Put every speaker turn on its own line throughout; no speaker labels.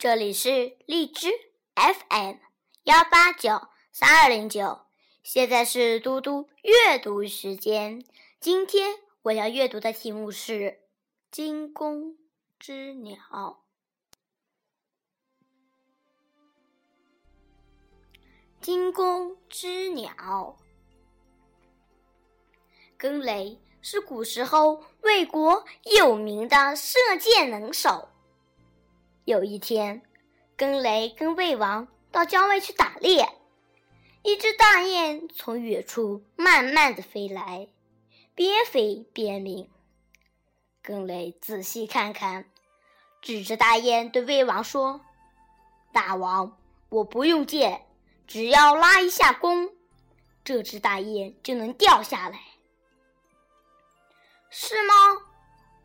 这里是荔枝 FM 幺八九三二零九，现在是嘟嘟阅读时间。今天我要阅读的题目是《惊弓之鸟》。惊弓之鸟，更雷是古时候魏国有名的射箭能手。有一天，更雷跟魏王到郊外去打猎，一只大雁从远处慢慢的飞来，边飞边鸣。更雷仔细看看，指着大雁对魏王说：“大王，我不用箭。”只要拉一下弓，这只大雁就能掉下来，是吗？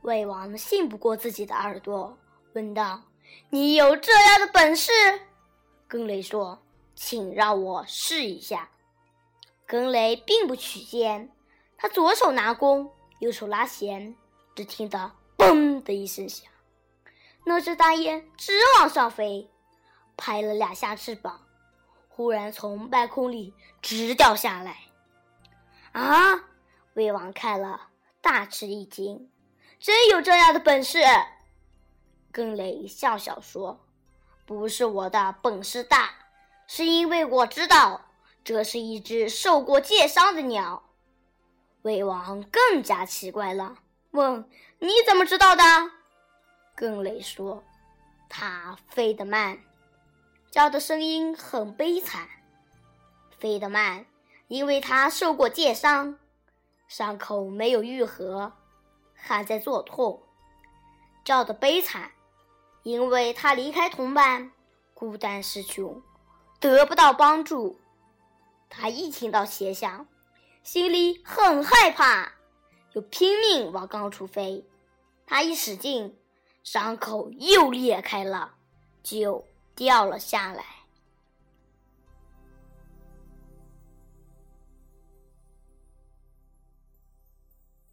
魏王信不过自己的耳朵，问道：“你有这样的本事？”更雷说：“请让我试一下。”更雷并不取剑，他左手拿弓，右手拉弦，只听得“嘣”的一声响，那只大雁直往上飞，拍了两下翅膀。忽然从半空里直掉下来，啊！魏王看了大吃一惊，真有这样的本事。更雷笑笑说：“不是我的本事大，是因为我知道这是一只受过箭伤的鸟。”魏王更加奇怪了，问：“你怎么知道的？”更雷说：“它飞得慢。”叫的声音很悲惨，飞得慢，因为他受过箭伤，伤口没有愈合，还在作痛；叫的悲惨，因为他离开同伴，孤单失穷，得不到帮助。他一听到鞋响，心里很害怕，就拼命往高处飞。他一使劲，伤口又裂开了，就。掉了下来。